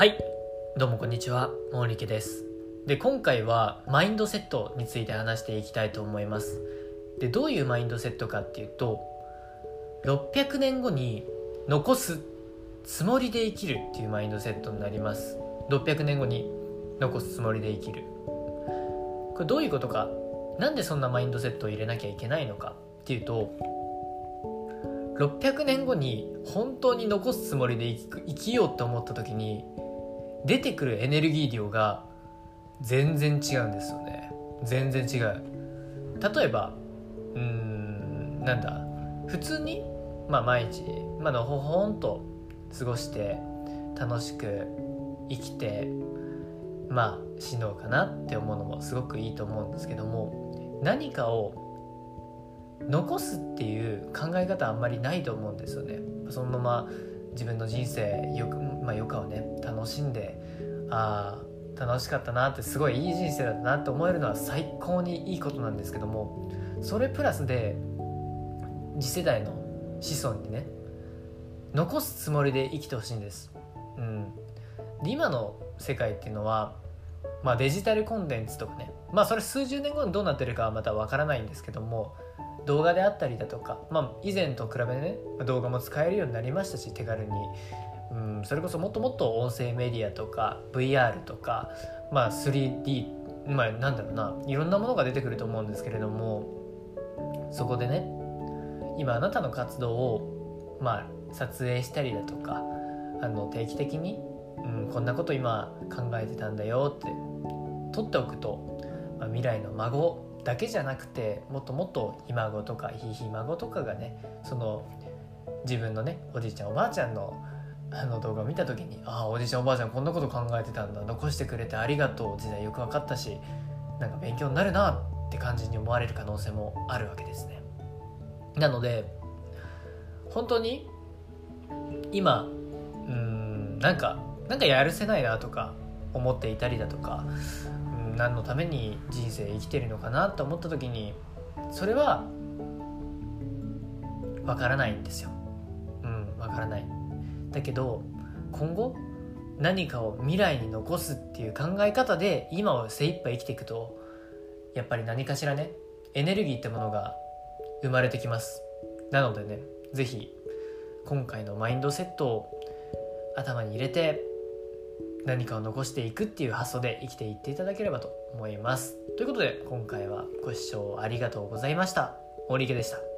はい。どうもこんにちは。毛利家です。で今回はマインドセットについて話していきたいと思います。でどういうマインドセットかっていうと600年後に残すつもりで生きるっていうマインドセットになります。600年後に残すつもりで生きる。これどういうことか。なんでそんなマインドセットを入れなきゃいけないのか。っていうと600年後に本当に残すつもりで生きようと思った時に出てくるエネルギー量が全然違うんですよね。全然違う。例えばうーんなんだ。普通に、まあ、毎日、まあのほほんと過ごして楽しく生きてまあ死のうかなって思うのもすごくいいと思うんですけども何かを残すっていう考え方あんまりないと思うんですよね。そのまま自分の人生よく、まあ、余暇をね楽しんでああ楽しかったなってすごいいい人生だったなって思えるのは最高にいいことなんですけどもそれプラスで次世代の子孫にね残すつもりで生きてほしいんです、うん、で今の世界っていうのは、まあ、デジタルコンテンツとかねまあそれ数十年後にどうなってるかはまたわからないんですけども動画であったりだとか、まあ、以前と比べてね動画も使えるようになりましたし手軽に、うん、それこそもっともっと音声メディアとか VR とか、まあ、3D まあなんだろうないろんなものが出てくると思うんですけれどもそこでね今あなたの活動を、まあ、撮影したりだとかあの定期的に、うん、こんなこと今考えてたんだよって撮っておくと、まあ、未来の孫だけじゃなくてもっともっとひ孫とかひひ孫とかがねその自分のねおじいちゃんおばあちゃんのあの動画を見た時にああおじいちゃんおばあちゃんこんなこと考えてたんだ残してくれてありがとう時代よく分かったしなんか勉強になるなって感じに思われる可能性もあるわけですね。なので本当に今うんなんかなんかやるせないなとか思っていたりだとか何のために人生生きてるのかなと思った時にそれはわからないんですよ。うんわからない。だけど今後何かを未来に残すっていう考え方で今を精一杯生きていくとやっぱり何かしらねエネルギーってものが生まれてきます。なのでね是非今回のマインドセットを頭に入れて何かを残していくっていう発想で生きていっていただければと思います。ということで今回はご視聴ありがとうございました。森池でした。